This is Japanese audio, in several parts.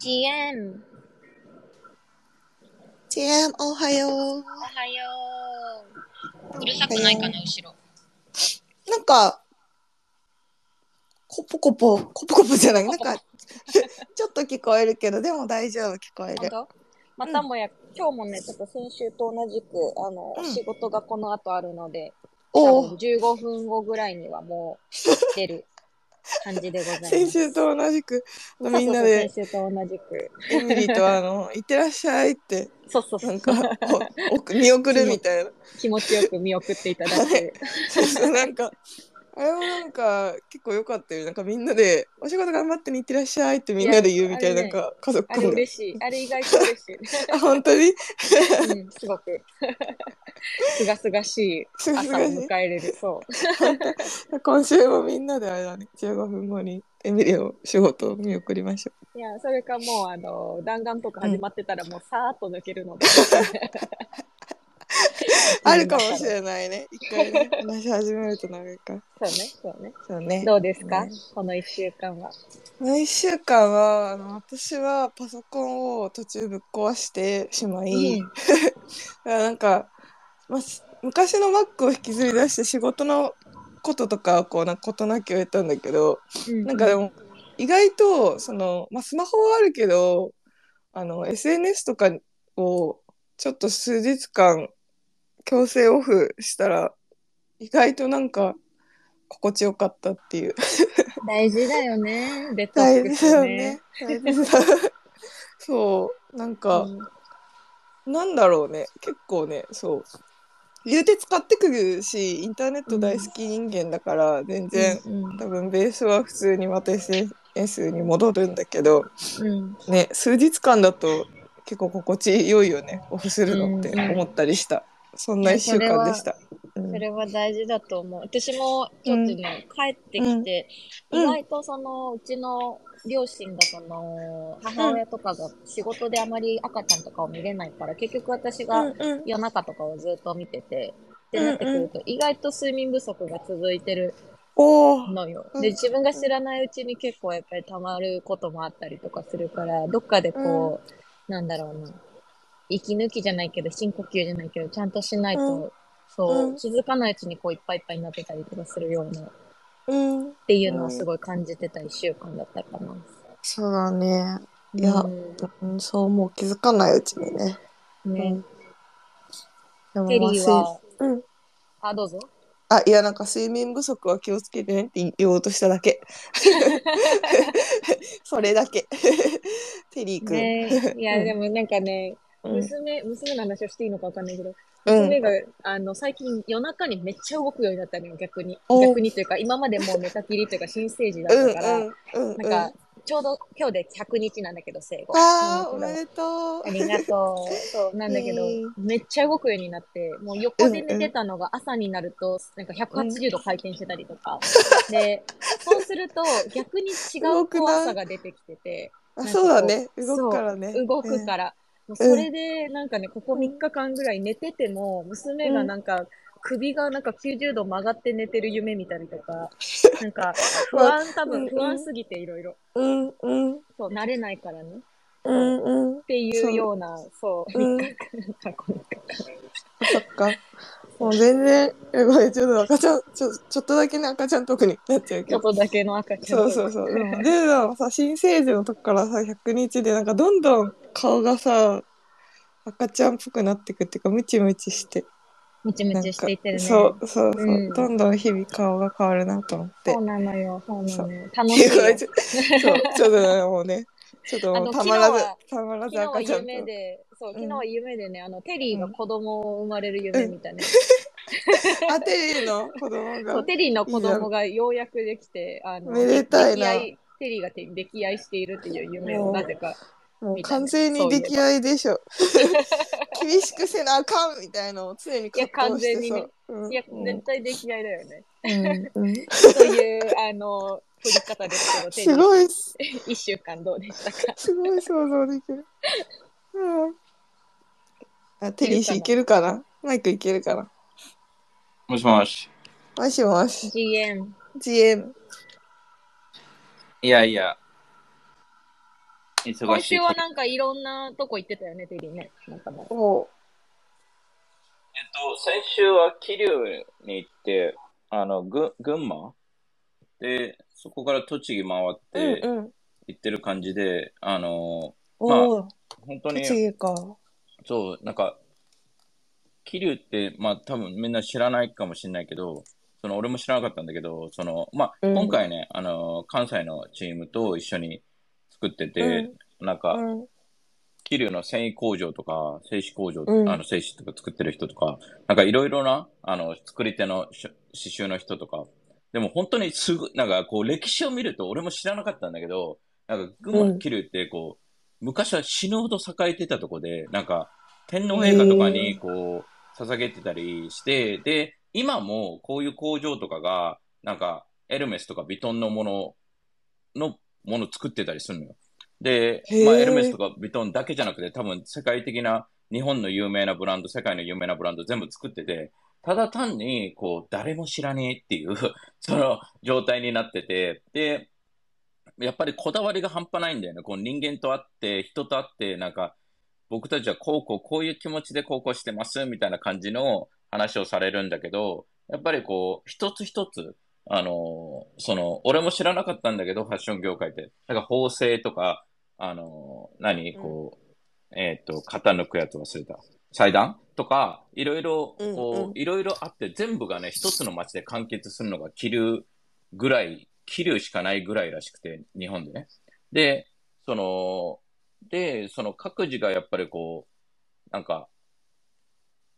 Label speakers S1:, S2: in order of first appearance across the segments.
S1: GM、
S2: チエン、おはよう。
S1: おはよう。うるさくないかな、後ろ。
S2: なんか、コポコポ、コポコポじゃない、なんか、ちょっと聞こえるけど、でも大丈夫、聞こえる。
S1: またもや、今日もね、ちょっと先週と同じく、あの、
S2: うん
S1: 仕事がこの後あるので、多
S2: お
S1: 分15分後ぐらいにはもう出る 感じでございます。
S2: 先週と同じく、みんなで、
S1: 先週と同じく。
S2: エミリーとあの、いってらっしゃいって、
S1: そうそうそう。
S2: なんか、おお見送るみたいな。
S1: 気持ちよく見送っていただく。
S2: そうそう、なんか、あれもなんか、結構良かったよ。なんかみんなで、お仕事頑張ってにいってらっしゃいってみんなで言うみたいな、なんか、家族
S1: あれ。嬉しい。あれ意外と嬉しい。
S2: あ、本当に？
S1: うん、すごく。すがすがしい朝を迎えれる。そう。
S2: 今週もみんなであれだね、15分後にエミリーを仕事を見送りましょ
S1: いや、それかもう、あの、弾丸とか始まってたらもうさーっと抜けるので。
S2: う。あるかもしれないね。一回ね、話し始めると長いから。
S1: そうね、そうね。
S2: そうね。
S1: どうですか、
S2: ね
S1: この一週間は。
S2: この1週間は、あの、私はパソコンを途中ぶっ壊してしまい、
S1: うん
S2: なんか、ま昔の Mac を引きずり出して仕事のこととかをこうなんか事なきを得たんだけど、なんかでも意外とその、まあ、スマホはあるけどあの SNS とかをちょっと数日間強制オフしたら意外となんか心地よかったっていう。
S1: 大事だよね、デトッ
S2: 大事
S1: クスね。
S2: だよね。そうなんか、なんだろうね。結構ねそう。言うて使ってくるしインターネット大好き人間だから全然、
S1: うんうん。
S2: 多分ベースは普通にまた SNS に戻るんだけど
S1: うん。
S2: ね数日間だと結構心地よいよね。オフするのって
S1: うんうん。
S2: 思ったりした、そんな1週間でした。うん。
S1: それは大事だと思う。私もちょっとね、帰ってきて、
S2: うん。
S1: 意外とその、うちの両親がその、母親とかが仕事であまり赤ちゃんとかを見れないから、結局私が
S2: うんうん。
S1: 夜中とかをずっと見てて、ってなってくると、意外と睡眠不足が続いてるのよ。
S2: うん。
S1: で、自分が知らないうちに結構やっぱり溜まることもあったりとかするから、どっかでこう、なんだろうな、息抜きじゃないけど、深呼吸じゃないけど、ちゃんとしないと、
S2: うん
S1: そう、
S2: うん
S1: 気づかないうちにこういっぱいいっぱいになってたりとかするような、っ
S2: うん
S1: ていうのをすごい感じてた一週間だったかな。
S2: そうだねいや、
S1: うん
S2: うん、そうもう気づかないうちにね。
S1: ね、
S2: でも
S1: テリーは
S2: うん
S1: あ、どうぞ。
S2: あいやなんか睡眠不足は気をつけてねって言おうとしただけ。それだけ。テリーくん。
S1: ね、いや、
S2: うん
S1: でもなんかね、
S2: うん
S1: 娘、娘の話をしていいのかわかんないけど、
S2: うん
S1: 娘が、あの、最近夜中にめっちゃ動くようになったのよ、逆に。
S2: お
S1: 逆にというか、今までもう寝たきりというか、新生児だ
S2: うん
S1: ったから、
S2: うんうんうん。
S1: なんか、ちょうど今日で100日なんだけど、生後。
S2: ああ、おめでとう。
S1: どありがとう。そう、なんだけどめっちゃ動くようになって、もう横で寝てたのが朝になると、なんか180度回転してたりとか。で、そうすると逆に違う怖さが出てきてて、
S2: そうだね。動くからね。
S1: 動くから。それで、なんかね、ここ3日間ぐらい寝てても、娘がなんか、首がなんか90度曲がって寝てる夢見たりとか、なんか、不安、多分不安すぎていろいろ。
S2: うんうん。
S1: そう、慣れないからね。
S2: うんうん。
S1: っていうような、そう、
S2: うん。
S1: 3日間、この
S2: そっか。もう全然、ちょっと赤ちゃん、ちょちょっとだけね、赤ちゃん特になっちゃうけど。
S1: ちょっとだけの赤ちゃん。
S2: そうそうそう。でも、さ、新生児のとこからさ、100日で、なんかどんどん顔がさ、赤ちゃんっぽくなってくっていうか、ムチムチして。
S1: ムチムチしていってるね。
S2: そうそうそう、
S1: うん
S2: どんどん日々顔が変わるなと思って。
S1: そうなのよ、そうなのよ。楽しい
S2: そう、ちょっとね、もうね、ちょっともう
S1: あの
S2: たまらず
S1: 昨日は、
S2: たまらず
S1: 昨日は
S2: 赤ちゃんと。
S1: 夢で、そう、
S2: ん
S1: 昨日は夢でね、あの、テリーが子供を生まれる夢みたいな。
S2: あ、テリーの子供
S1: そう、
S2: が。
S1: テリーの子供がようやくできて、あの、
S2: めでたいな
S1: テリーがて溺愛しているっていう夢をなぜか。
S2: もう完全に溺愛でしょ。厳しくせなあかんみたいなのを常に葛藤して
S1: いや完全にねいや、絶対溺愛だよね。
S2: うんうん
S1: という、あの、取り方ですけど、テリ
S2: す
S1: ー。
S2: ごいっす、
S1: 一週間どうでしたか？
S2: すごい想像できる。うん。あ、テリー氏いけるかな？マイクいけるかな？
S3: もしもし。
S2: もしもし。
S1: ?GM。
S2: GM。
S3: いやいや、忙
S1: 今週
S3: しい。
S1: はなんかいろんなとこ行ってたよね、テリーね。なんかもう。
S2: お
S3: えっと、先週は桐生に行って、あの、ぐ、群馬？で、そこから栃木回っ
S2: う
S3: て
S2: んうん。
S3: 行ってる感じで、あの、
S2: おお、
S3: 本当に、
S2: 栃木か。
S3: そう、なんか、桐生って、まあ多分みんな知らないかもしれないけど、その俺も知らなかったんだけど、その、まあ、
S2: うん。
S3: 今回ね、あの、関西のチームと一緒に作ってて、なんか、
S2: うん。
S3: 桐生の繊維工場とか、製紙工場、
S2: うん。
S3: あの、製紙とか作ってる人とか、なんかいろいろな、あの、作り手のし刺繍の人とか、でも本当にすぐ、なんかこう歴史を見ると俺も知らなかったんだけど、なんか群馬
S2: うん
S3: 桐生ってこう、昔は死ぬほど栄えてたとこで、なんか天皇陛下とかにこう、捧げてたりして、で、今もこういう工場とかが、なんかエルメスとかビトンのもののものを作ってたりするのよ。でまあエルメスとかビトンだけじゃなくて多分世界的な日本の有名なブランド、世界の有名なブランド全部作ってて、ただ単にこう誰も知らねえっていう その状態になってて、で、やっぱりこだわりが半端ないんだよね。こう人間と会って、人と会って、なんか、僕たちはこうこう、こういう気持ちでこうこうしてます、みたいな感じの話をされるんだけど、やっぱりこう、一つ一つ、あのーその、俺も知らなかったんだけど、ファッション業界って。なんか縫製とか、あのー何？こう、えっ、と、型抜くやつ忘れた。裁断とか、いろいろ、
S2: うん
S3: こ
S2: うん
S3: う、いろいろあって、全部がね、一つの街で完結するのが、気流ぐらい、気流しかないぐらいらしくて、日本でね。で、その、で、その各自がやっぱりこう、なんか、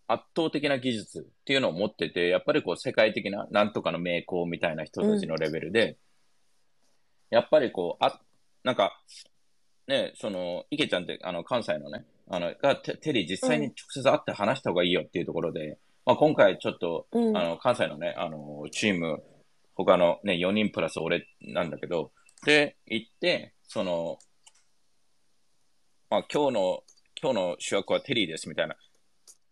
S3: 圧倒的な技術っていうのを持ってて、やっぱりこう世界的ななんとかの名工みたいな人たちのレベルで、やっぱりこう、あ、なんか、ね、その、池ちゃんって、あの、関西のね、あの、が、テテリー実際に直接会って話した方がいいよっていうところで、まあ今回ちょっと、
S2: うん。
S3: あの、関西のね、あの、チーム、他のね、4人プラス俺なんだけど、で、行って、その、まあ、今日の、今日の主役はテリーです、みたいな。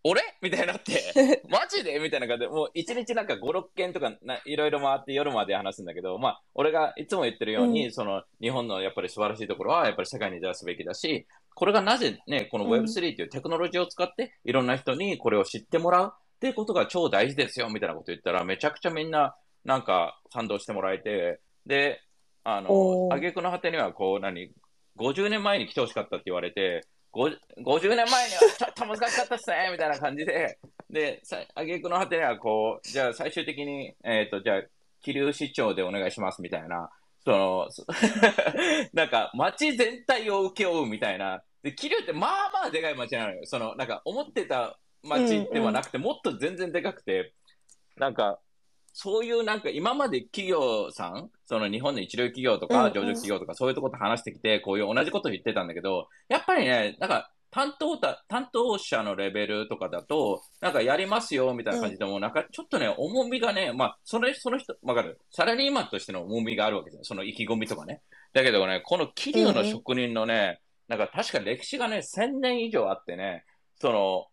S3: 俺？みたいになって、マジで？みたいな感じで、もう一日なんか5、6件とかな、いろいろ回って夜まで話すんだけど、まあ、俺がいつも言ってるように、
S2: う
S3: その、日本のやっぱり素晴らしいところは、やっぱり世界に出すべきだし、これがなぜね、この Web3 っていうテクノロジーを使って、いろんな人にこれを知ってもらうっていうことが超大事ですよ、みたいなこと言ったら、めちゃくちゃみんな、なんか、賛同してもらえて、で、あの挙句の果てには、こう、何、50年前に来てほしかったって言われて、ご50年前には ちょっと難しかったっすね、みたいな感じで、で、さ挙句の果てには、こう、じゃあ最終的に、えっ、と、じゃあ、桐生市長でお願いします、みたいな、その、そ なんか、街全体を請け負うみたいな。で、桐生ってまあまあでかい街なのよ。その、なんか、思ってた街ではなくて、もっと全然でかくて、なんか、そういうなんか今まで企業さん、その日本の一流企業とか上場企業とかそういうとこと話してきて、こういう同じこと言ってたんだけど、やっぱりね、なんか担当た、担当者のレベルとかだと、なんかやりますよみたいな感じでも、なんかちょっとね、重みがね、まあ、それ、その人、わかる？サラリーマンとしての重みがあるわけですよ。その意気込みとかね。だけどね、この企業の職人のね、なんか確か歴史がね、1000年以上あってね、その、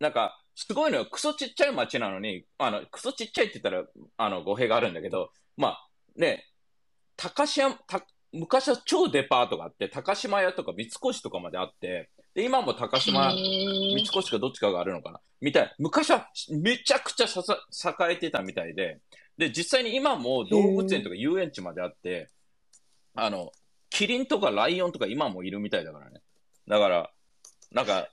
S3: なんか、すごいのよ。クソちっちゃい町なのに、あの、クソちっちゃいって言ったら、あの、語弊があるんだけど、まあ、ね、高島、た昔は超デパートがあって、高島屋とか三越とかまであって、で、今も高島、三越かどっちかがあるのかなみたい。昔はめちゃくちゃささ栄えてたみたいで、で、実際に今も動物園とか遊園地まであって、あの、キリンとかライオンとか今もいるみたいだからね。だから、なんか。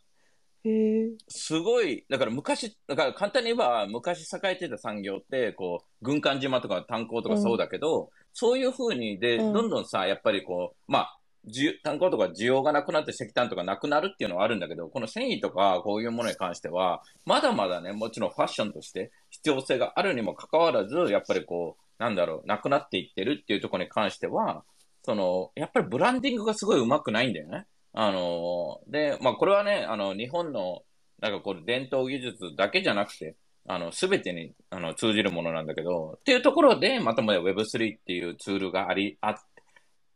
S3: すごい、だから昔、だから簡単に言えば、昔栄えてた産業って、こう、軍艦島とか炭鉱とかそうだけど、そういう風に、で、
S2: うん。
S3: どんどんさ、やっぱりこう、まあ、需炭鉱とか需要がなくなって石炭とかなくなるっていうのはあるんだけど、この繊維とかこういうものに関しては、まだまだね、もちろんファッションとして必要性があるにもかかわらず、やっぱりこう、なんだろう、なくなっていってるっていうところに関しては、その、やっぱりブランディングがすごいうまくないんだよね。あの、で、まあこれはね、あの、日本の、なんかこれ伝統技術だけじゃなくて、あの、すべてに、あの、通じるものなんだけど、っていうところで、またまた Web3 っていうツールがあり、あっ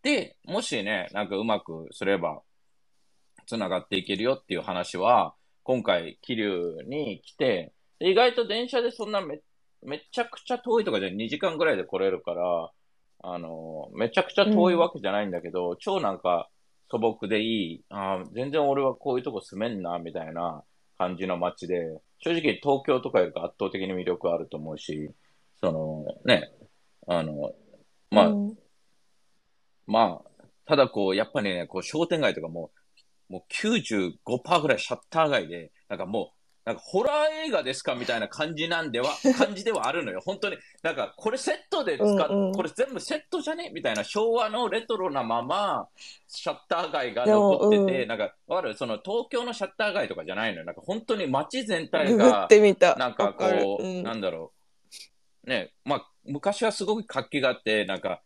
S3: て、もしね、なんかうまくすれば、つながっていけるよっていう話は、今回、桐生に来て、意外と電車でそんなめ、めちゃくちゃ遠いとかじゃ2時間ぐらいで来れるから、あの、めちゃくちゃ遠いわけじゃないんだけど、超なんか、素朴でいい、あ全然俺はこういうとこ住めんな、みたいな感じの街で、正直東京とかより圧倒的に魅力あると思うし、そのね、あの、まあ、うん、まあ、ただこう、やっぱりね、こう商店街とかも、もう95%ぐらいシャッター街で、なんかもう、なんかホラー映画ですかみたいな感じなんでは、感じではあるのよ。本当に。なんかこれセットで使っ、うんうん、これ全部セットじゃねみたいな昭和のレトロなまま、シャッター街が残ってて、うん、なんか、わかる？その東京のシャッター街とかじゃないのよ。なんか本当に街全体が、なんかこう、うん、なんだろう。ね、まあ、昔はすごく活気があって、なんか、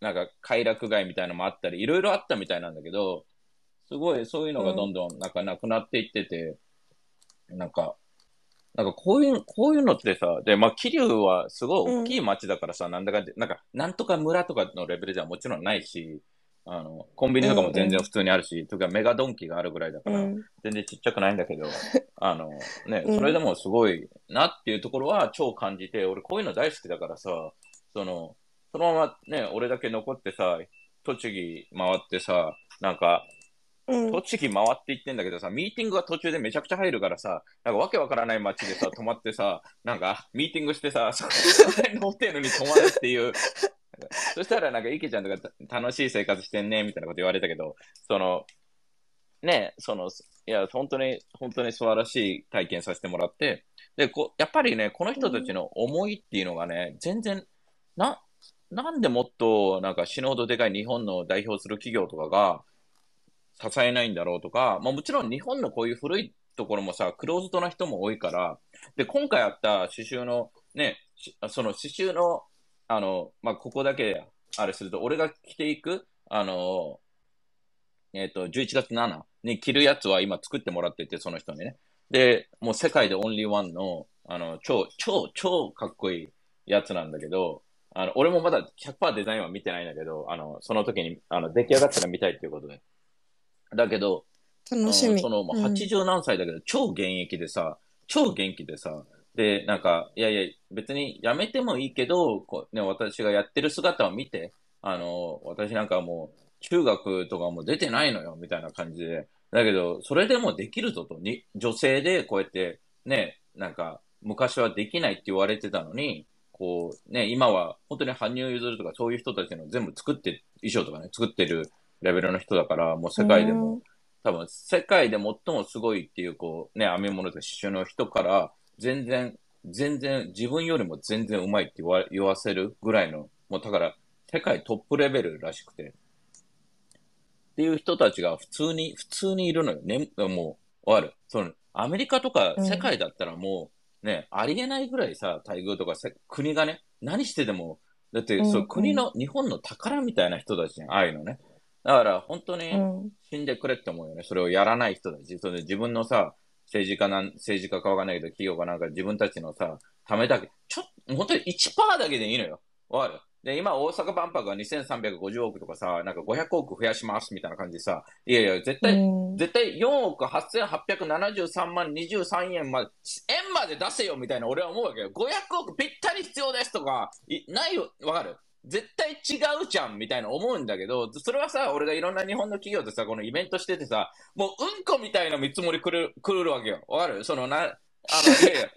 S3: なんか快楽街みたいなのもあったり、いろいろあったみたいなんだけど、すごいそういうのがどんどんなんかなくなっていってて、うん、なんか、なんかこういう、こういうのってさ、で、まあ、桐生はすごい大きい町だからさ、うん、なんだか、なんか、なんとか村とかのレベルではもちろんないし、あの、コンビニとかも全然普通にあるし、うんうん、とかメガドンキがあるぐらいだから、全然ちっちゃくないんだけど、あの、ね、それでもすごいなっていうところは超感じて、俺こういうの大好きだからさ、その、そのままね、俺だけ残ってさ、栃木回ってさ、なんか、うん、栃木回って行ってんだけどさ、ミーティングが途中でめちゃくちゃ入るからさ、なんかわけわからない街でさ、泊まってさ、なんか、ミーティングしてさ、そこのホテルに泊まるっていう。そしたらなんか、池ちゃんとか楽しい生活してんね、みたいなこと言われたけど、その、ね、その、いや、本当に、本当に素晴らしい体験させてもらって、で、こやっぱりね、この人たちの思いっていうのがね、全然、な、なんでもっとなんか死ぬほどでかい日本の代表する企業とかが支えないんだろうとか、まあ、もちろん日本のこういう古いところもさ、クローズドな人も多いから、で、今回あった刺繍のね、その刺繍の、あの、まあ、ここだけあれすると、俺が着ていく、あの、えっ、ー、と、11月7に着るやつは今作ってもらってて、その人にね。で、もう世界でオンリーワンの、あの、超、超、超かっこいいやつなんだけど、あの、俺もまだ100%デザインは見てないんだけど、あの、その時に、あの、出来上がったら見たいっていうことで。だけど、
S2: 楽しみ。
S3: その、80何歳だけど、うん、超現役でさ、超元気でさ、で、なんか、いやいや、別にやめてもいいけど、こうね、私がやってる姿を見て、あの、私なんかもう、中学とかも出てないのよ、みたいな感じで。だけど、それでもできるぞと、に、女性でこうやって、ね、なんか、昔はできないって言われてたのに、こう、ね、今は本当に羽生結弦とかそういう人たちの全部作って、衣装とかね、作ってるレベルの人だから、もう世界でも、多分世界で最もすごいっていう、こう、ね、編み物とか刺繍の人から、全然、全然、自分よりも全然うまいって言わ言わせるぐらいの、もうだから、世界トップレベルらしくて。っていう人たちが普通に、普通にいるのよ。ね、もう、わかる。その、アメリカとか世界だったらもう、ね、ありえないぐらいさ、待遇とか国がね、何してでも、だって、そう、国の、日本の宝みたいな人たちじゃん、ああいうのね。だから、本当に死んでくれって思うよね。それをやらない人たち。それで自分のさ、政治家なん、政治家かわかんないけど、企業かなんか自分たちのさ、ためだけ、ちょっと、本当に1%だけでいいのよ。わかる？で、今、大阪万博が2350億とかさ、なんか500億増やしますみたいな感じでさ、いやいや、絶対、絶対4億8873万23円まで、円まで出せよみたいな俺は思うわけよ。500億ぴったり必要ですとか、いないよ、わかる？絶対違うじゃんみたいな思うんだけど、それはさ、俺がいろんな日本の企業でさ、このイベントしててさ、もううんこみたいな見積もり来る、来るわけよ。わかる？そのな、あの、いやいや、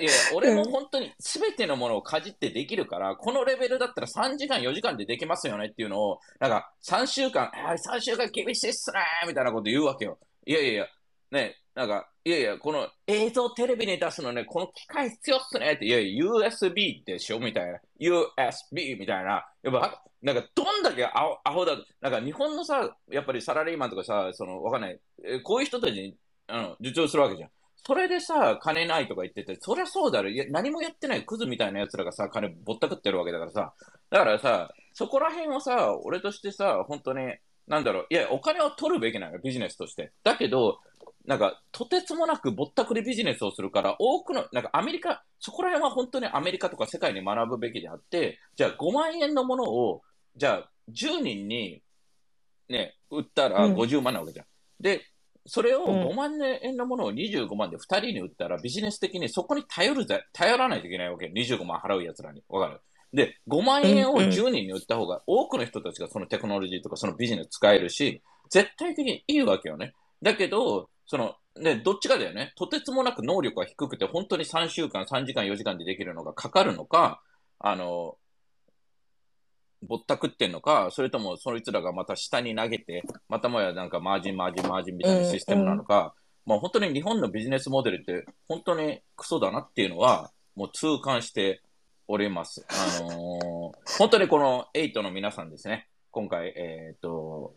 S3: いや俺も本当に全てのものをかじってできるから、このレベルだったら3時間、4時間でできますよねっていうのを、なんか3週間、3週間厳しいっすねみたいなこと言うわけよ。いやいやいや、ね、なんか、いやいや、この映像テレビに出すのね、この機械必要っすねって、いやいや、USB でしょみたいな。USB みたいな。やっぱ、なんか、どんだけアホアホだ、なんか日本のさ、やっぱりサラリーマンとかさ、その、わかんない、えこういう人たちに、あの、受注するわけじゃん。それでさ、金ないとか言ってて、そりゃそうだろ。いや、何もやってないクズみたいな奴らがさ、金ぼったくってるわけだからさ。だからさ、そこら辺をさ、俺としてさ、本当に、なんだろう、いや、お金を取るべきなのよ、ビジネスとして。だけど、なんか、とてつもなくぼったくりビジネスをするから、多くの、なんかアメリカ、そこら辺は本当にアメリカとか世界に学ぶべきであって、じゃあ5万円のものを、じゃあ10人に、ね、売ったら50万なわけじゃん。うん、で、それを5万円のものを25万で2人に売ったら、ビジネス的にそこに頼るぜ、頼らないといけないわけ。25万払う奴らに。わかる？で、5万円を10人に売った方が、多くの人たちがそのテクノロジーとかそのビジネス使えるし、絶対的にいいわけよね。だけど、その、ね、どっちかだよね。とてつもなく能力が低くて、本当に3週間、3時間、4時間でできるのがかかるのか、あの、ぼったくってんのか、それともそいつらがまた下に投げて、またもやなんかマージン、マージン、マージンみたいなシステムなのか、まあ本当に日本のビジネスモデルって本当にクソだなっていうのは、もう痛感しております。あのー、本当にこの8の皆さんですね、今回、えっ、ー、と、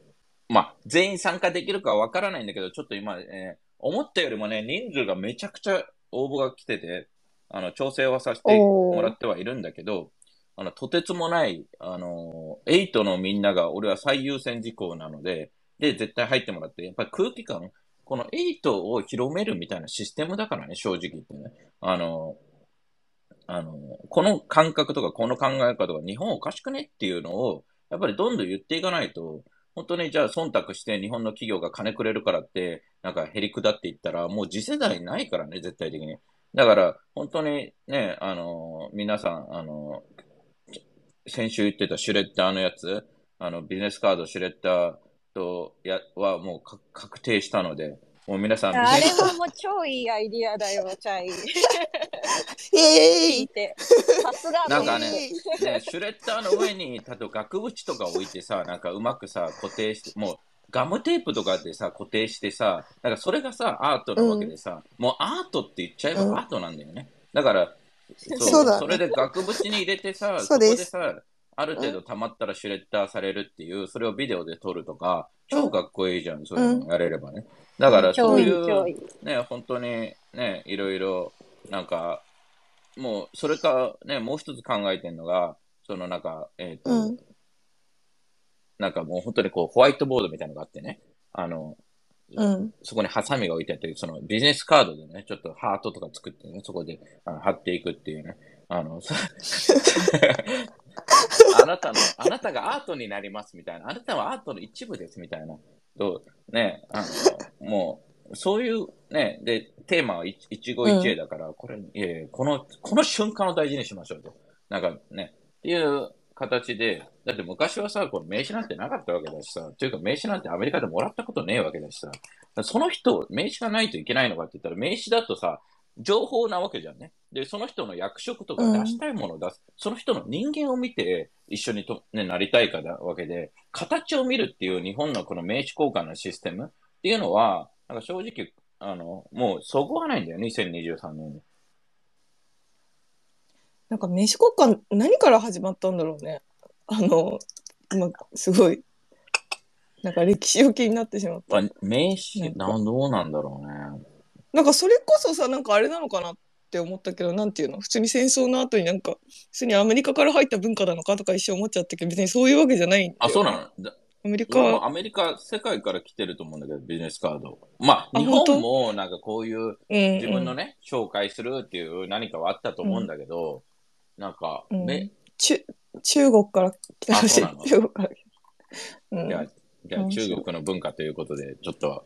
S3: まあ全員参加できるかわからないんだけど、ちょっと今、えー、思ったよりもね、人数がめちゃくちゃ応募が来てて、あの、調整はさせてもらってはいるんだけど、あの、とてつもない、あの、8のみんなが俺は最優先事項なので、で、絶対入ってもらって、やっぱり空気感、この8を広めるみたいなシステムだからね、正直言ってね。あの、あの、この感覚とかこの考え方が日本おかしくねっていうのを、やっぱりどんどん言っていかないと、本当にじゃあ忖度して日本の企業が金くれるからって、なんか減り下っていったら、もう次世代ないからね、絶対的に。だから、本当にね、あの、皆さん、あの、先週言ってたシュレッダーのやつ、あの、ビジネスカードシュレッダーと、や、はもう確定したので、もう皆さん、
S1: あれはもう超いいアイディアだよ、チャイ。
S2: え
S1: えー、さすが。
S3: なんかね、ね、シュレッダーの上に、例えば額縁とか置いてさ、なんかうまくさ、固定して、もう、ガムテープとかでさ、固定してさ、なんかそれがさ、アートなわけでさ、うん、もうアートって言っちゃえばアートなんだよね。だから、そうそそれで額縁に入れてさ、そこでさ、ある程度溜まったらシュレッダーされるっていう、それをビデオで撮るとか、超かっこいいじゃん、そういうのやれればね。だからそういう、ね、本当にね、いろいろ、なんか、もう、それか、ね、もう一つ考えてるのが、そのなんか、えっ、ー、と、うん、なんかもう本当にこう、ホワイトボードみたいなのがあってね、あの、
S2: うん、
S3: そこにハサミが置いてあって、そのビジネスカードでね、ちょっとハートとか作ってね、そこであの貼っていくっていうね。あの、あなたの、あなたがアートになりますみたいな。あなたはアートの一部ですみたいな。と、ね、あの、もう、そういうね、で、テーマは一期一会だから、うん、これ、いえ、この、この瞬間を大事にしましょうと。なんかね、っていう形で、だって昔はさ、この名刺なんてなかったわけだしさ、というか名刺なんてアメリカでもらったことねえわけだしさ、その人、名刺がないといけないのかって言ったら、名刺だとさ、情報なわけじゃんね。で、その人の役職とか出したいものを出す、うん、その人の人間を見て一緒にと、ね、なりたいかだわけで、形を見るっていう日本のこの名刺交換のシステムっていうのは、なんか正直、あの、もうそこがないんだよ、2023年に。
S2: なんか名刺交換、何から始まったんだろうね。あの、まあ、すごい、なんか歴史を気になってしまった。
S3: 名刺、などうなんだろうね。
S2: なんかそれこそさなんかあれなのかなって思ったけどなんていうの？普通に戦争の後になんか普通にアメリカから入った文化なのかとか一瞬思っちゃったけど別にそういうわけじゃないん
S3: あそうなの？
S2: アメリカ。
S3: アメリカ世界から来てると思うんだけどビジネスカード。まあ日本もなんかこういう自分のね、うんうん、紹介するっていう何かはあったと思うんだけど、うん、なんか、
S2: うん、中中国から来たらしい中国から。来
S3: た、うん、じゃあじゃあ中国の文化ということでちょっと。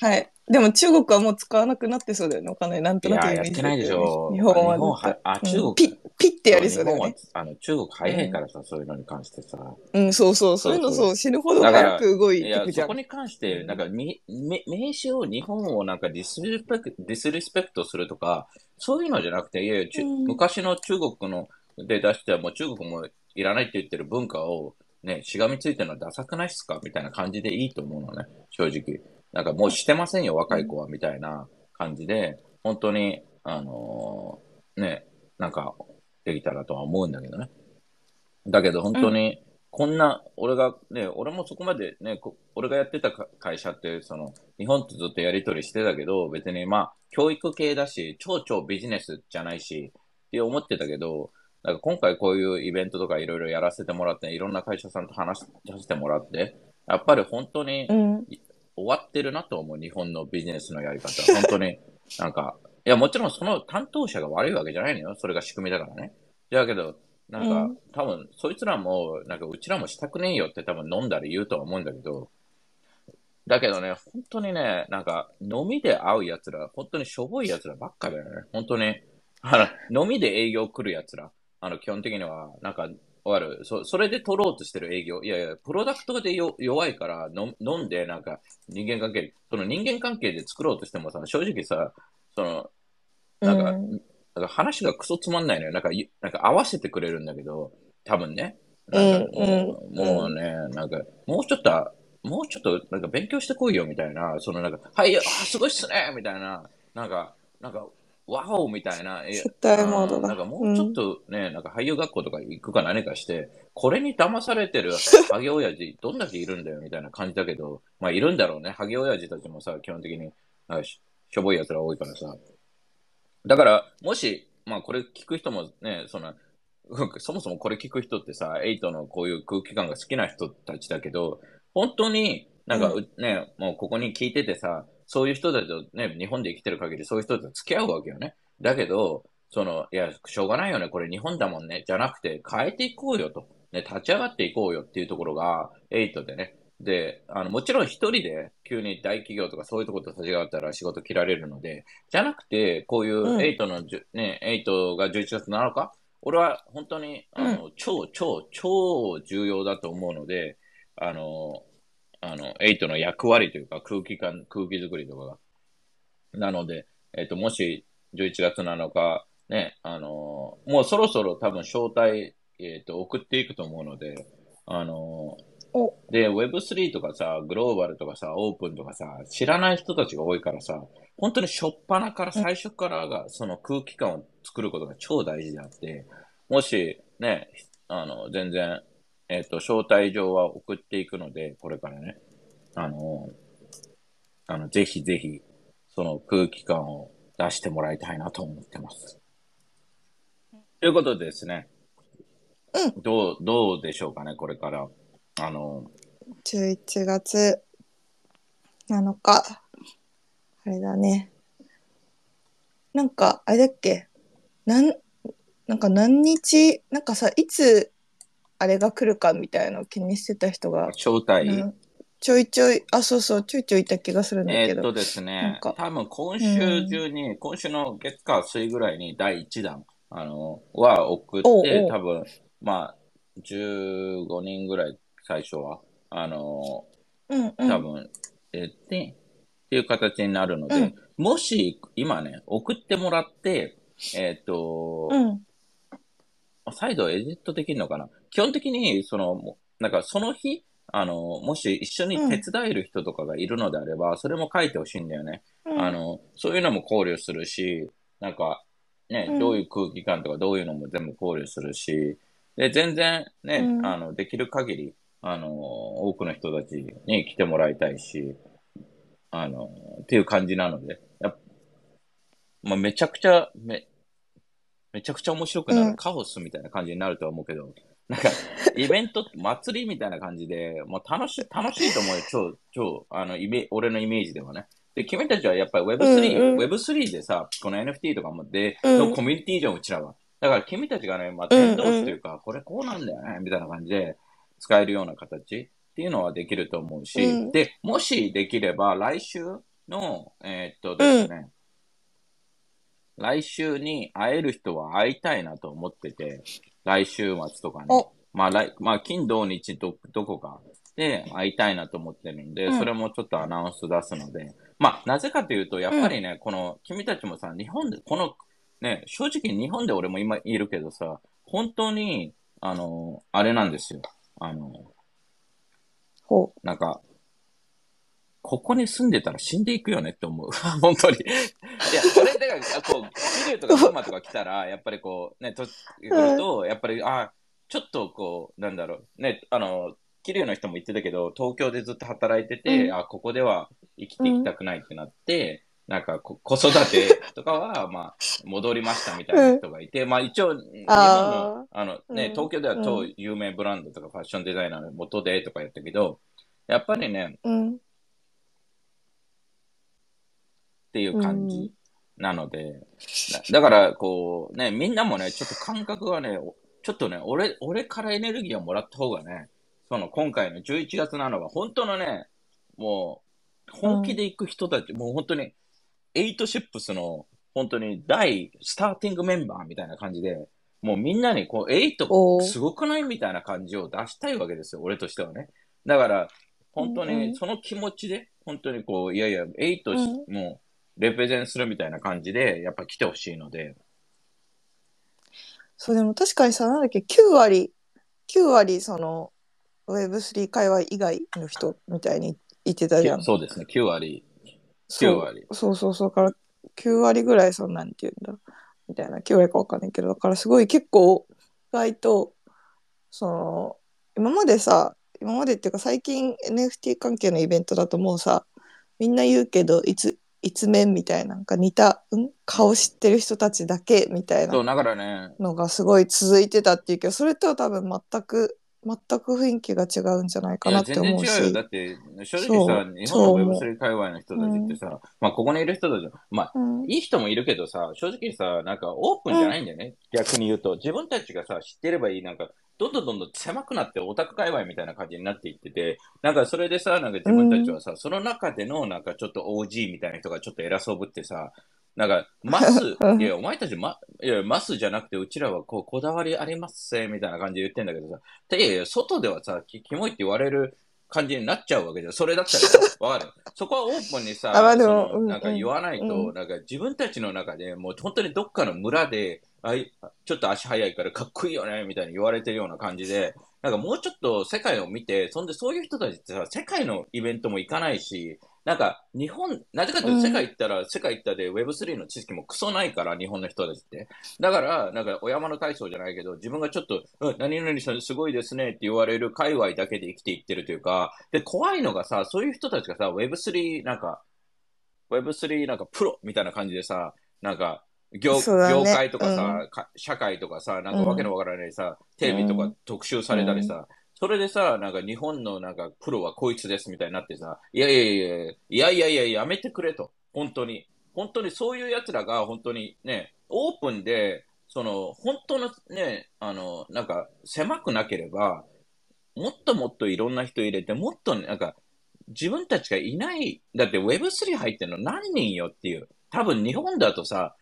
S2: はい。でも中国はもう使わなくなってそうだよね、お金。なんとなく、
S3: やってないでしょ。
S2: 日本は。
S3: 日本はあ、中国、
S2: ピッ、ピッてやりそうだよね。
S3: あの中国早いからさ、そういうのに関してさ。
S2: うん、そうそう。そういうのそう、死ぬほど早く動いてく
S3: じゃん。そこに関して、なんか、み、め、名刺を日本をなんかディスリスペクト、ディスリスペクトするとか、そういうのじゃなくて、いやいや、昔の中国ので出してはもう中国もいらないって言ってる文化を、ね、しがみついてるのはダサくないっすかみたいな感じでいいと思うのね、正直。なんかもうしてませんよ、若い子は、みたいな感じで、本当に、あのー、ね、なんか、できたらとは思うんだけどね。だけど本当に、こんな、俺がね、俺もそこまでね、俺がやってた会社って、その、日本とずっとやりとりしてたけど、別にまあ、教育系だし、超超ビジネスじゃないし、って思ってたけど、なんか今回こういうイベントとかいろいろやらせてもらって、いろんな会社さんと話させてもらって、やっぱり本当に、終わってるなと思う、日本のビジネスのやり方。本当に、なんか、いや、もちろんその担当者が悪いわけじゃないのよ。それが仕組みだからね。だけど、なんか、うん、多分、そいつらも、なんか、うちらもしたくねえよって多分飲んだり言うとは思うんだけど、だけどね、本当にね、なんか、飲みで会う奴ら、本当にしょぼい奴らばっかだよね。本当に、あの、飲みで営業来る奴ら、あの、基本的には、なんか、わかる？そそれで取ろうとしてる営業。いやいや、プロダクトでよ弱いからの飲んで、なんか人間関係、その人間関係で作ろうとしてもさ、正直さ、その、なんか、
S2: うん
S3: なんか話がクソつまんないのよ。なんか、ゆなんか合わせてくれるんだけど、多分ね。なんかもう,、ね、なんか、もうちょっと、もうちょっと、なんか勉強してこいよ、みたいな、そのなんか、はい、あ、すごいっすね、みたいな、なんか、なんか、ワオみたいな、え
S2: 接待モードだ
S3: うんなんかもうちょっとね、なんか俳優学校とか行くか何かして、これに騙されてるハゲ親父、どんだけいるんだよ、みたいな感じだけど、まあいるんだろうね。ハゲ親父たちもさ、基本的に、あししょぼい奴ら多いからさ。だから、もし、まあこれ聞く人もね、その、そもそもこれ聞く人ってさ、エイトのこういう空気感が好きな人たちだけど、本当になんか、
S2: う
S3: うね、もうここに聞いててさ、そういう人たちとね、日本で生きてる限りそういう人と付き合うわけよね。だけど、その、いや、しょうがないよね、これ日本だもんね、じゃなくて変えていこうよと。ね、立ち上がっていこうよっていうところが、エイトでね。で、あの、もちろん一人で急に大企業とかそういうところと立ち上がったら仕事切られるので、じゃなくて、こういううんエイトのじゅ、ね、エイトが11月7日、俺は本当に、あの、超、超、超重要だと思うので、あの、あの、エイトの役割というか空気感、空気作りとかが。なので、えっ、と、もし11月7日、ね、あの、もうそろそろ多分招待、えっ、と、送っていくと思うので、あの、
S2: お
S3: で、Web3 とかさ、グローバルとかさ、オープンとかさ、知らない人たちが多いからさ、本当に初っ端から最初からが、その空気感を作ることが超大事であって、もし、ね、あの、全然、えっ、と、招待状は送っていくので、これからね、あの、あの、ぜひぜひ、その空気感を出してもらいたいなと思ってます。ということでですね、
S2: うん
S3: どう、どうでしょうかね、これから。あの、
S2: 11月7日。あれだね。なんか、あれだっけ？なん、なんか何日、なんかさ、いつあれが来るかみたいのを気にしてた人が、
S3: 招待、
S2: うん。ちょいちょい、あ、そうそう、ちょいちょいいた気がするんだけど。
S3: えーっとです
S2: な
S3: ね多分今週中に、今週の月火水ぐらいに第1弾、あの、は送って、多分、まあ、15人ぐらい最初は、あの、
S2: うんうん。
S3: 多分、えーって、っていう形になるので、
S2: うん。
S3: もし、今ね、送ってもらって、えーっと、
S2: うん。
S3: 再度エディットできるのかな？基本的に、その、なんかその日、あの、もし一緒に手伝える人とかがいるのであれば、それも書いてほしいんだよね。
S2: うん。
S3: あの、そういうのも考慮するし、なんか、ね、
S2: うん。
S3: どういう空気感とかどういうのも全部考慮するし、で、全然ね、
S2: うん。
S3: あの、できる限り、あの、多くの人たちに来てもらいたいし、あの、っていう感じなので、やっまあ、めちゃくちゃ、め、めちゃくちゃ面白くなる、
S2: うん
S3: カオスみたいな感じになるとは思うけど、なんか、イベント、祭りみたいな感じで、もう楽しい、楽しいと思うよ、超、超、あの、イメ、俺のイメージではね。で、君たちはやっぱり Web3、
S2: うんうん
S3: Web3 でさ、この NFT とかもで、
S2: うん
S3: のコミュニティじゃん、うちらは。だから君たちがね、まあ、伝道師というか、これこうなんだよね、みたいな感じで使えるような形っていうのはできると思うし、
S2: うん。
S3: で、もしできれば来週の、えーっとですね、来週に会える人は会いたいなと思ってて、来週末とかね。
S2: お。
S3: まあ、来、まあ、金、土、日ど、どこかで会いたいなと思ってるんで、
S2: うん。
S3: それもちょっとアナウンス出すので、まあ、なぜかというと、やっぱりね、この、君たちもさ、日本で、この、ね、正直日本で俺も今いるけどさ、本当に、あの、あれなんですよ。あの、
S2: ほ
S3: なんか、ここに住んでたら死んでいくよねって思う。本当に。いや、これで、あこう、桐生とか群馬とか来たら、やっぱりこう、ね、と、来ると、やっぱり、あ、ちょっとこう、なんだろう、ね、あの、桐生の人も言ってたけど、東京でずっと働いてて、
S2: うん
S3: あ、ここでは生きていきたくないってなって、なんかこ、子育てとかは、まあ、戻りましたみたいな人がいて、まあ一応、日本の、あのね、
S2: うん
S3: 東京では超有名ブランドとかファッションデザイナーの元でとかやったけど、やっぱりね、
S2: う。うん。
S3: っていう感じなので、だだから、こう、ね、みんなもね、ちょっと感覚がね、おちょっとね、俺、俺からエネルギーをもらった方がね、その今回の11月なのは、本当のね、もう、本気で行く人たち、もう本当に、エイトシップスの、本当に大スターティングメンバーみたいな感じで、もうみんなにこう、エイトすごくないみたいな感じを出したいわけですよ、俺としてはね。だから、本当にその気持ちで、本当にこう、いやいや、エイト
S2: うん
S3: もう、レペゼンするみたいな感じで、やっぱ来てほしいので、
S2: そうでも確かにさなんだっけ9割9割その Web3 界隈以外の人みたいに言ってたじゃん。
S3: そうですね、9割。9
S2: そう。
S3: 割。
S2: そうそうそう。だから9割ぐらいそんなんて言うんだみたいな9割かわかんないけどだからすごい結構意外とその今までさ今までっていうか最近 NFT 関係のイベントだともうさみんな言うけどいつ一面みたいななんか似た、ん、顔知ってる人たちだけみたいな
S3: そう、だからね、
S2: のがすごい続いてたっていうけどそれとは多分全く全く雰囲気が違うんじゃないかなって
S3: 全然
S2: 思うし。
S3: 違うよ。だって、正直さ、日本の Web3 界隈の人たちってさ、まあ、ここにいる人たち、まあ、
S2: うん。
S3: いい人もいるけどさ、正直さ、なんかオープンじゃないんだよね。逆に言うと。自分たちがさ、知ってればいい、なんか、どんどんどんどん狭くなってオタク界隈みたいな感じになっていってて、なんかそれでさ、なんか自分たちはさ、その中でのなんかちょっと OG みたいな人がちょっと偉そうぶってさ、なんか、マス、いや、お前たち、ま、いや、マスじゃなくて、うちらはこう、こだわりありますせ、みたいな感じで言ってんだけどさ、いやいや、外ではさ、きキモいって言われる感じになっちゃうわけじゃん。それだったらよ、わかる。そこはオープンにさ、
S2: あまあでもうん
S3: そのなんか言わないと、
S2: うん。
S3: なんか自分たちの中でもう本当にどっかの村で、あいちょっと足早いからかっこいいよね、みたいに言われてるような感じで、なんかもうちょっと世界を見て、そんでそういう人たちってさ、世界のイベントも行かないし、なんか日本、なぜかというと
S2: うん
S3: 世界行ったら、世界行ったで Web3 の知識もクソないから、日本の人たちって。だから、なんかお山の体操じゃないけど、自分がちょっと、うん、何々さんすごいですねって言われる界隈だけで生きていってるというか、で、怖いのがさ、そういう人たちがさ、Web3 なんか、Web3 なんかプロみたいな感じでさ、なんか、業
S2: ね。
S3: 業界とかさ、か社会とかさ、なんかわけのわからないさ、テレビとか特集されたりさ、それでさ、なんか日本のなんかプロはこいつですみたいになってさ、いやいやいやいや、いやいやいや、やめてくれと。本当に。本当にそういう奴らが本当にね、オープンで、その、本当のね、あの、なんか狭くなければ、もっともっといろんな人入れて、もっとなんか、自分たちがいない、だって Web3 入ってるの何人よっていう。多分日本だとさ、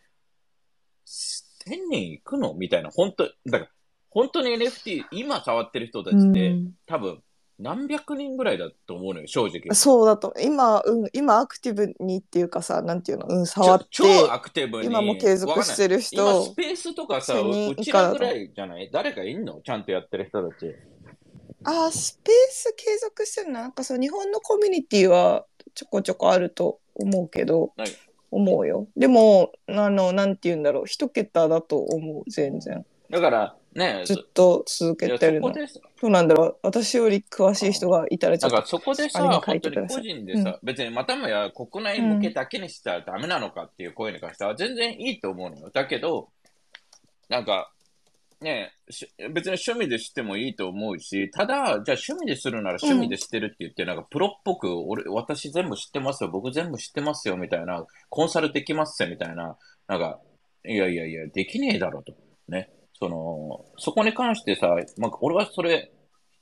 S3: 1000人行くの？みたいな。本当だから、本当に NFT 今触ってる人たちって、
S2: うん。
S3: 多分何百人ぐらいだと思うのよ、正直。
S2: そうだと今、うん、今アクティブにっていうかさなんていうの、うん、触って
S3: 超アクティブに。
S2: 今も継続してる人。
S3: 今、スペースとかさ、
S2: 1000人
S3: うちらぐらいじゃない？誰かいんの？ちゃんとやってる人たち。
S2: あースペース継続してるのなんかそう日本のコミュニティはちょこちょこあると思うけど
S3: はい。
S2: 思うよ。でもあのなんて言うんだろう。一桁だと思う全然。
S3: だから、ね、
S2: ずっと続けてるの。
S3: そ
S2: うなんだろう。私より詳しい人がいたらちょっと
S3: だからそこでさ、
S2: に書
S3: 本当に個人でさ、別にまたもや国内向けだけにしたらダメなのかっていう声に関しては全然いいと思うのよ。だけど、なんか、ねし別に趣味でしてもいいと思うし、ただ、じゃあ趣味でするなら趣味でしてるって言って、なんかプロっぽく、俺、私全部知ってますよ、僕全部知ってますよ、みたいな、コンサルできますよ、みたいな、なんか、いやいやいや、できねえだろと。ね。その、そこに関してさ、まあ、俺はそれ、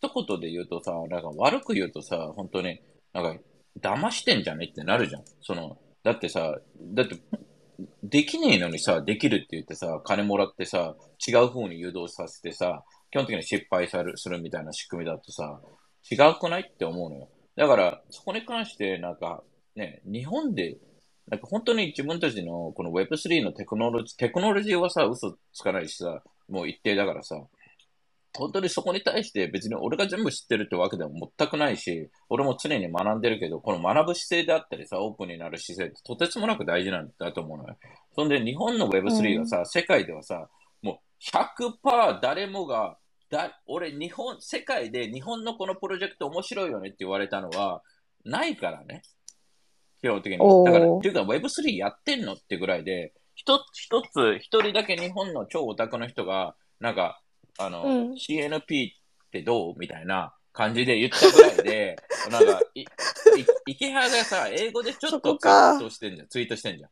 S3: 一言で言うとさ、なんか悪く言うとさ、本当に、なんか、騙してんじゃねってなるじゃん。その、だってさ、だって、できねえのにさ、できるって言ってさ、金もらってさ、違う風に誘導させてさ、基本的に失敗されるするみたいな仕組みだとさ、違くないって思うのよ。だから、そこに関して、なんか、ね、日本で、なんか本当に自分たちのこの Web3 のテクノロジー、テクノロジーはさ、嘘つかないしさ、もう一定だからさ、本当にそこに対して別に俺が全部知ってるってわけでは全くないし、俺も常に学んでるけど、この学ぶ姿勢であったりさ、オープンになる姿勢ってとてつもなく大事なんだと思うのよ。そんで日本の Web3 がさ、世界ではさ、もう100%誰もが、だ俺日本、世界で日本のこのプロジェクト面白いよねって言われたのは、ないからね。基本的に。だから、っていうか Web3 やってんのってぐらいで、一つ、一つ、一人だけ日本の超オタクの人が、なんか、あの、
S2: うん
S3: CNP ってどうみたいな感じで言ったぐらいで、なんか、い、い、池原がさ、英語でちょっ
S2: そ
S3: とツイートしてんじゃん。ツイートしてんじゃん。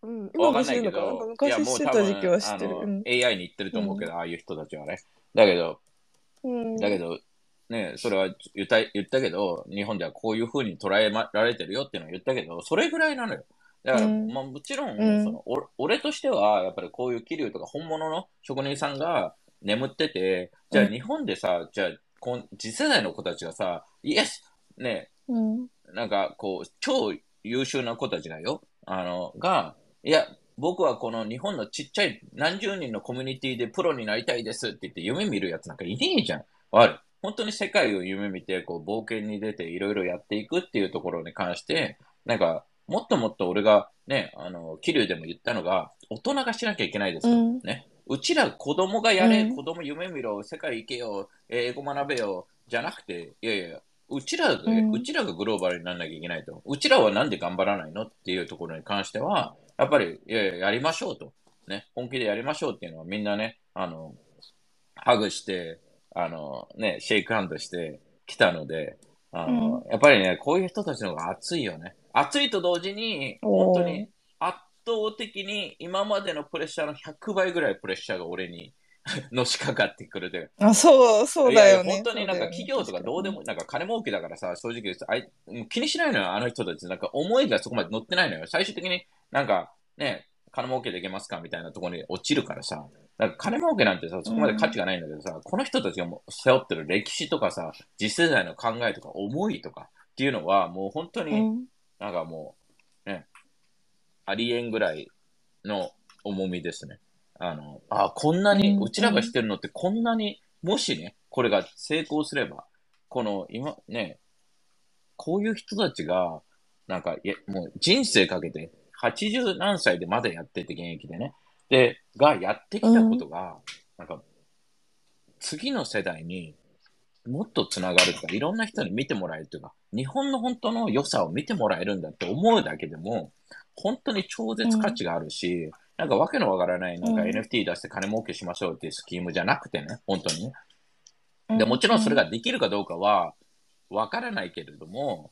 S2: うん、
S3: わ
S2: 今もして
S3: かんないけど、
S2: るのかな昔
S3: や、もう多
S2: してた時期は
S3: 分、
S2: 知ってる。うん
S3: AI に言ってると思うけど、ああいう人たちはね。だけど、
S2: うん
S3: だけど、ね、それは言った言ったけど、日本ではこういう風に捉えまられてるよっていうのは言ったけど、それぐらいなのよ。だから、
S2: うん
S3: まあもちろん、
S2: うん
S3: そのお俺としては、やっぱりこういう桐生とか本物の職人さんが眠ってて、じゃあ
S2: うん
S3: 日本でさ、じゃあこん次世代の子たちがさ、イエスね、
S2: うん。
S3: なんかこう、超優秀な子たちがよ、あの、が、いや、僕はこの日本のちっちゃい何十人のコミュニティでプロになりたいですって言って夢見るやつなんかいねえじゃん。ある。本当に世界を夢見て、こう、冒険に出ていろいろやっていくっていうところに関して、なんか、もっともっと俺がね、あの、桐生でも言ったのが、大人がしなきゃいけないですと。
S2: うん
S3: ね。うちら子供がやれ、
S2: うん
S3: 子供夢見ろ、世界行けよ、英語学べよ、じゃなくて、いやいや、うちらが、
S2: うん
S3: うちらがグローバルにならなきゃいけないと。うちらはなんで頑張らないの？っていうところに関しては、やっぱり、いやいや、やりましょうと。ね。本気でやりましょうっていうのはみんなね、あの、ハグして、あの、ね、シェイクハンドしてきたので、あの、やっぱりね、こういう人たちの方が熱いよね。熱いと同時に、本当に圧倒的に今までのプレッシャーの100倍ぐらいプレッシャーが俺に のしかかってくるという。
S2: あ、そう、そう
S3: いやいや
S2: だよね。
S3: 本当になんか企業とかどうでも、なんか金儲けだからさ、正直あい気にしないのよ、あの人たち。なんか思いがそこまで乗ってないのよ。最終的になんかね、金儲けできますかみたいなところに落ちるからさ。なんか金儲けなんてさ、そこまで価値がないんだけどさ、この人たちがもう背負ってる歴史とかさ、次世代の考えとか思いとかっていうのは、もう本当に、
S2: うん
S3: なんかもう、ね、ありえんぐらいの重みですね。あの、あ、こんなに、
S2: うん
S3: うちらがしてるのってこんなに、もしね、これが成功すれば、この、今、ね、こういう人たちが、なんか、いや、もう人生かけて、80何歳でまだやってて、現役でね。で、がやってきたことが、なんか、次の世代にもっとつながるとか、いろんな人に見てもらえるというか、日本の本当の良さを見てもらえるんだって思うだけでも、本当に超絶価値があるし、なんかわけのわからない、なんか
S2: うん
S3: NFT 出して金儲けしましょうっていうスキームじゃなくてね、本当にね。で、もちろんそれができるかどうかはわからないけれども、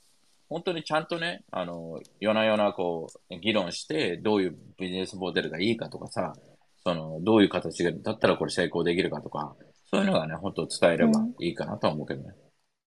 S3: 本当にちゃんとね、あの、夜な夜なこう、議論して、どういうビジネスモデルがいいかとかさ、その、どういう形だったらこれ成功できるかとか、そういうのがね、本当伝えればいいかなとは思うけどね。